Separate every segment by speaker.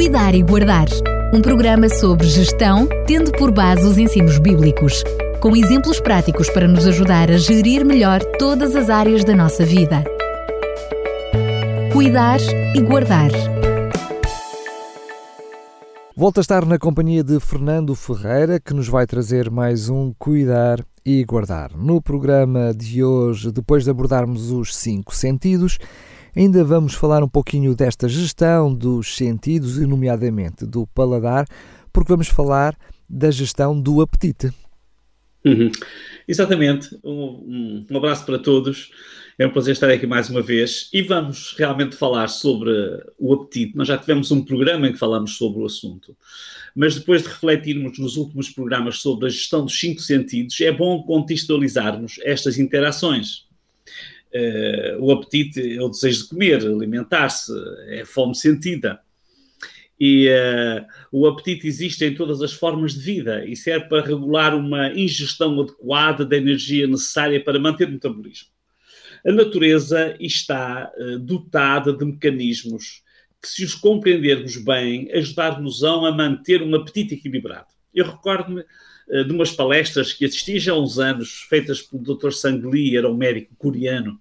Speaker 1: Cuidar e Guardar. Um programa sobre gestão, tendo por base os ensinos bíblicos, com exemplos práticos para nos ajudar a gerir melhor todas as áreas da nossa vida. Cuidar e Guardar.
Speaker 2: Volto a estar na companhia de Fernando Ferreira, que nos vai trazer mais um Cuidar e Guardar. No programa de hoje, depois de abordarmos os cinco sentidos, Ainda vamos falar um pouquinho desta gestão dos sentidos e, nomeadamente, do paladar, porque vamos falar da gestão do apetite.
Speaker 3: Uhum. Exatamente. Um, um, abraço para todos. É um prazer estar aqui mais uma vez e vamos realmente falar sobre o apetite. Nós já tivemos um programa em que falamos sobre o assunto, mas depois de refletirmos nos últimos programas sobre a gestão dos cinco sentidos, é bom contextualizarmos estas interações. Uh, o apetite é o desejo de comer, alimentar-se, é fome sentida. E uh, o apetite existe em todas as formas de vida e serve para regular uma ingestão adequada da energia necessária para manter o metabolismo. A natureza está uh, dotada de mecanismos que, se os compreendermos bem, ajudar-nos a manter um apetite equilibrado. Eu recordo-me eh, de umas palestras que assisti já há uns anos, feitas pelo Dr. Sangli, era um médico coreano,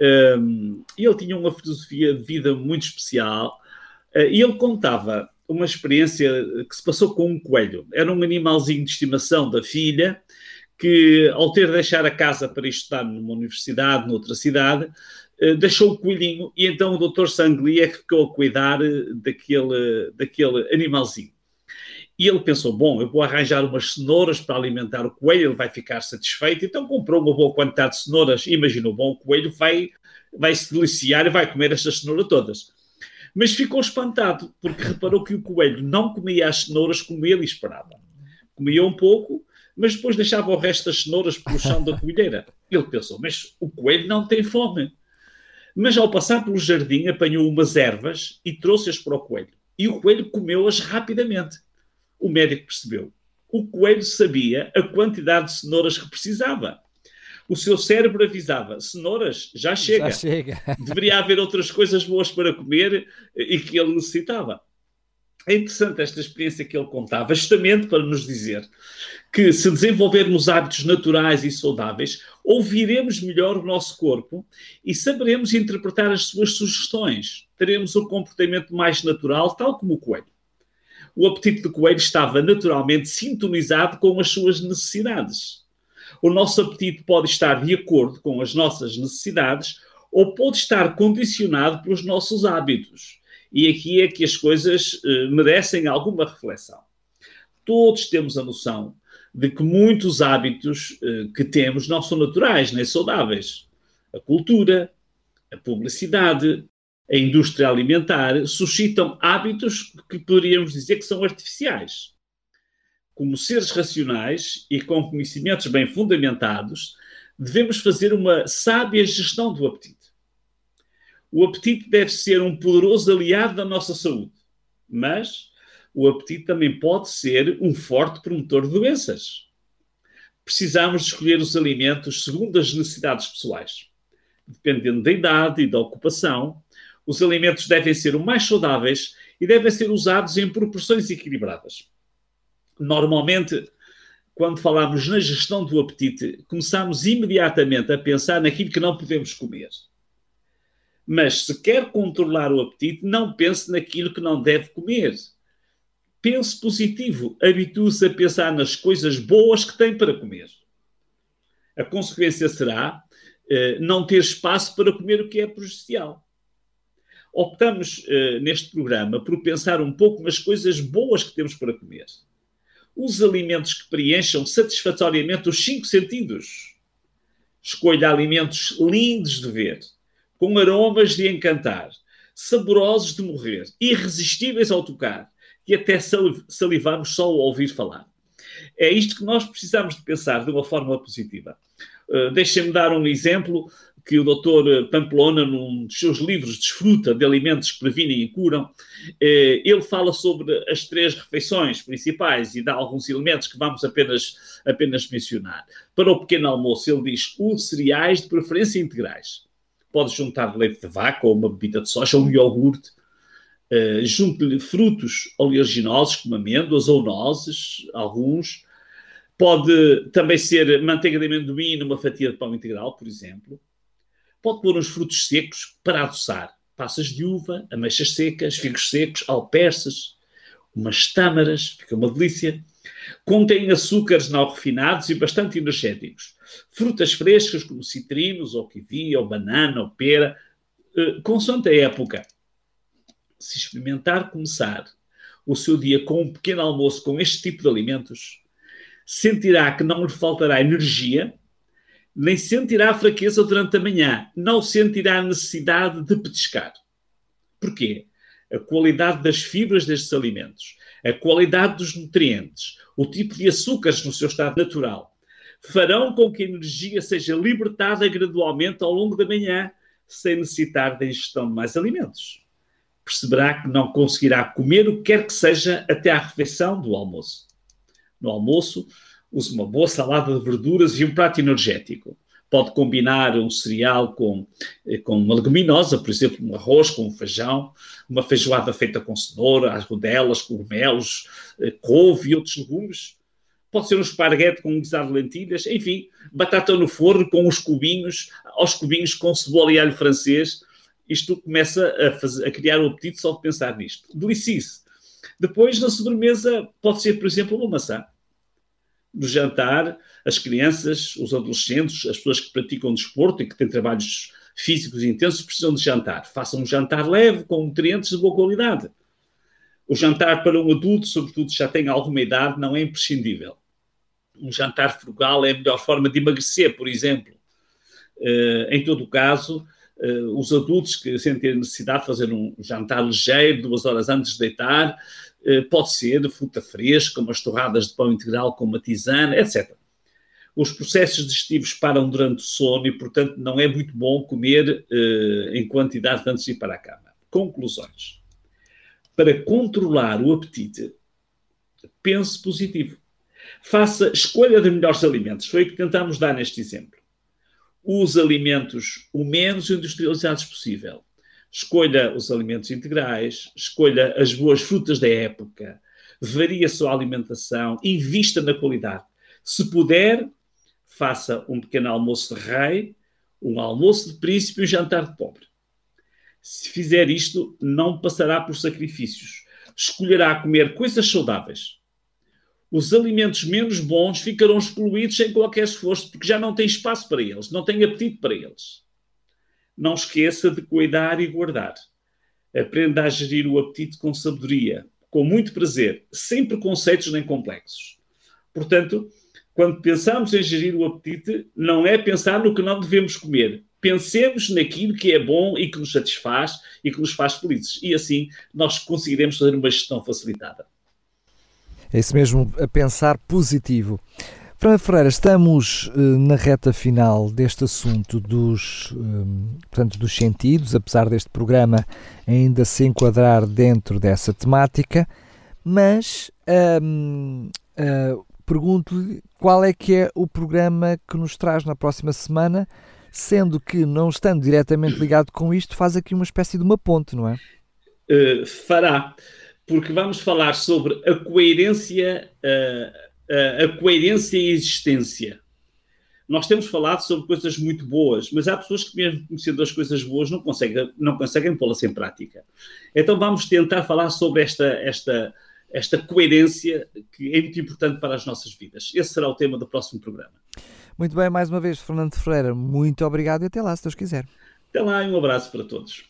Speaker 3: um, e ele tinha uma filosofia de vida muito especial, uh, e ele contava uma experiência que se passou com um coelho. Era um animalzinho de estimação da filha, que ao ter de deixar a casa para estudar numa universidade, noutra cidade, uh, deixou o coelhinho, e então o Dr. Sangli é que ficou a cuidar daquele, daquele animalzinho. E ele pensou: bom, eu vou arranjar umas cenouras para alimentar o coelho, ele vai ficar satisfeito. Então comprou uma boa quantidade de cenouras. Imaginou: bom, o coelho vai, vai se deliciar e vai comer estas cenouras todas. Mas ficou espantado, porque reparou que o coelho não comia as cenouras como ele esperava. Comia um pouco, mas depois deixava o resto das cenouras pelo chão da coelheira. Ele pensou: mas o coelho não tem fome. Mas ao passar pelo jardim, apanhou umas ervas e trouxe-as para o coelho. E o coelho comeu-as rapidamente o médico percebeu. O coelho sabia a quantidade de cenouras que precisava. O seu cérebro avisava: cenouras, já chega.
Speaker 2: Já chega.
Speaker 3: Deveria haver outras coisas boas para comer e que ele necessitava. É interessante esta experiência que ele contava, justamente para nos dizer que se desenvolvermos hábitos naturais e saudáveis, ouviremos melhor o nosso corpo e saberemos interpretar as suas sugestões. Teremos um comportamento mais natural, tal como o coelho o apetite do coelho estava naturalmente sintonizado com as suas necessidades. O nosso apetite pode estar de acordo com as nossas necessidades ou pode estar condicionado pelos nossos hábitos. E aqui é que as coisas eh, merecem alguma reflexão. Todos temos a noção de que muitos hábitos eh, que temos não são naturais nem saudáveis. A cultura, a publicidade, a indústria alimentar suscitam hábitos que poderíamos dizer que são artificiais. Como seres racionais e com conhecimentos bem fundamentados, devemos fazer uma sábia gestão do apetite. O apetite deve ser um poderoso aliado da nossa saúde, mas o apetite também pode ser um forte promotor de doenças. Precisamos escolher os alimentos segundo as necessidades pessoais, dependendo da idade e da ocupação, os alimentos devem ser o mais saudáveis e devem ser usados em proporções equilibradas. Normalmente, quando falamos na gestão do apetite, começamos imediatamente a pensar naquilo que não podemos comer. Mas se quer controlar o apetite, não pense naquilo que não deve comer. Pense positivo, habitue-se a pensar nas coisas boas que tem para comer. A consequência será eh, não ter espaço para comer o que é prejudicial optamos uh, neste programa por pensar um pouco nas coisas boas que temos para comer. Os alimentos que preencham satisfatoriamente os cinco sentidos. Escolha alimentos lindos de ver, com aromas de encantar, saborosos de morrer, irresistíveis ao tocar, que até salivamos só ao ouvir falar. É isto que nós precisamos de pensar de uma forma positiva. Uh, Deixem-me dar um exemplo que o doutor Pamplona, num dos seus livros, desfruta de alimentos que previnem e curam, eh, ele fala sobre as três refeições principais e dá alguns elementos que vamos apenas, apenas mencionar. Para o pequeno almoço, ele diz os cereais de preferência integrais. Pode juntar leite de vaca ou uma bebida de soja ou um iogurte. Uh, Junte-lhe frutos oleaginosos, como amêndoas ou nozes, alguns. Pode também ser manteiga de amendoim numa fatia de pão integral, por exemplo. Pode pôr uns frutos secos para adoçar. Passas de uva, ameixas secas, figos secos, alperces, umas tâmaras, fica uma delícia. Contém açúcares não refinados e bastante energéticos. Frutas frescas como citrinos, ou kiwi, ou banana, ou pera, eh, consoante a época. Se experimentar começar o seu dia com um pequeno almoço com este tipo de alimentos, sentirá que não lhe faltará energia, nem sentirá fraqueza durante a manhã, não sentirá necessidade de petiscar. Porquê? A qualidade das fibras destes alimentos, a qualidade dos nutrientes, o tipo de açúcares no seu estado natural, farão com que a energia seja libertada gradualmente ao longo da manhã, sem necessitar da ingestão de mais alimentos. Perceberá que não conseguirá comer o que quer que seja até à refeição do almoço. No almoço, use uma boa salada de verduras e um prato energético. Pode combinar um cereal com, eh, com uma leguminosa, por exemplo, um arroz com um feijão, uma feijoada feita com cenoura, as rodelas, cogumelos, eh, couve e outros legumes. Pode ser um esparguete com um guisado de lentilhas, enfim, batata no forno com os cubinhos, aos cubinhos com cebola e alho francês. Isto começa a, fazer, a criar o apetite só de pensar nisto. Delicice. Depois, na sobremesa, pode ser, por exemplo, uma maçã no jantar, as crianças, os adolescentes, as pessoas que praticam desporto e que têm trabalhos físicos intensos precisam de jantar. Façam um jantar leve, com nutrientes de boa qualidade. O jantar para um adulto, sobretudo já tem alguma idade, não é imprescindível. Um jantar frugal é a melhor forma de emagrecer, por exemplo. Uh, em todo o caso, uh, os adultos que sentem necessidade de fazer um jantar ligeiro, duas horas antes de deitar, uh, pode ser fruta fresca, umas torradas de pão integral com uma tisana, etc. Os processos digestivos param durante o sono e, portanto, não é muito bom comer em quantidade antes de ir para a cama. Conclusões. Para controlar o apetite, pense positivo. Faça escolha de melhores alimentos. Foi o que tentamos dar neste exemplo os alimentos o menos industrializados possível. Escolha os alimentos integrais, escolha as boas frutas da época, varie a sua alimentação, invista na qualidade. Se puder, faça um pequeno almoço de rei, um almoço de príncipe e um jantar de pobre. Se fizer isto, não passará por sacrifícios. Escolherá comer coisas saudáveis, os alimentos menos bons ficarão excluídos sem qualquer esforço, porque já não tem espaço para eles, não tem apetite para eles. Não esqueça de cuidar e guardar. Aprenda a gerir o apetite com sabedoria, com muito prazer, sem preconceitos nem complexos. Portanto, quando pensamos em gerir o apetite, não é pensar no que não devemos comer. Pensemos naquilo que é bom e que nos satisfaz e que nos faz felizes. E assim nós conseguiremos fazer uma gestão facilitada.
Speaker 2: É isso mesmo, a pensar positivo. Fernando Ferreira, estamos uh, na reta final deste assunto dos, uh, portanto, dos sentidos, apesar deste programa ainda se enquadrar dentro dessa temática, mas uh, pergunto-lhe qual é que é o programa que nos traz na próxima semana, sendo que, não estando diretamente ligado com isto, faz aqui uma espécie de uma ponte, não é?
Speaker 3: Uh, fará porque vamos falar sobre a coerência, a, a, a coerência e a existência. Nós temos falado sobre coisas muito boas, mas há pessoas que, mesmo conhecendo as coisas boas, não conseguem, não conseguem pô-las em prática. Então vamos tentar falar sobre esta, esta, esta coerência que é muito importante para as nossas vidas. Esse será o tema do próximo programa.
Speaker 2: Muito bem, mais uma vez, Fernando Ferreira, muito obrigado e até lá, se Deus quiser.
Speaker 3: Até lá e um abraço para todos.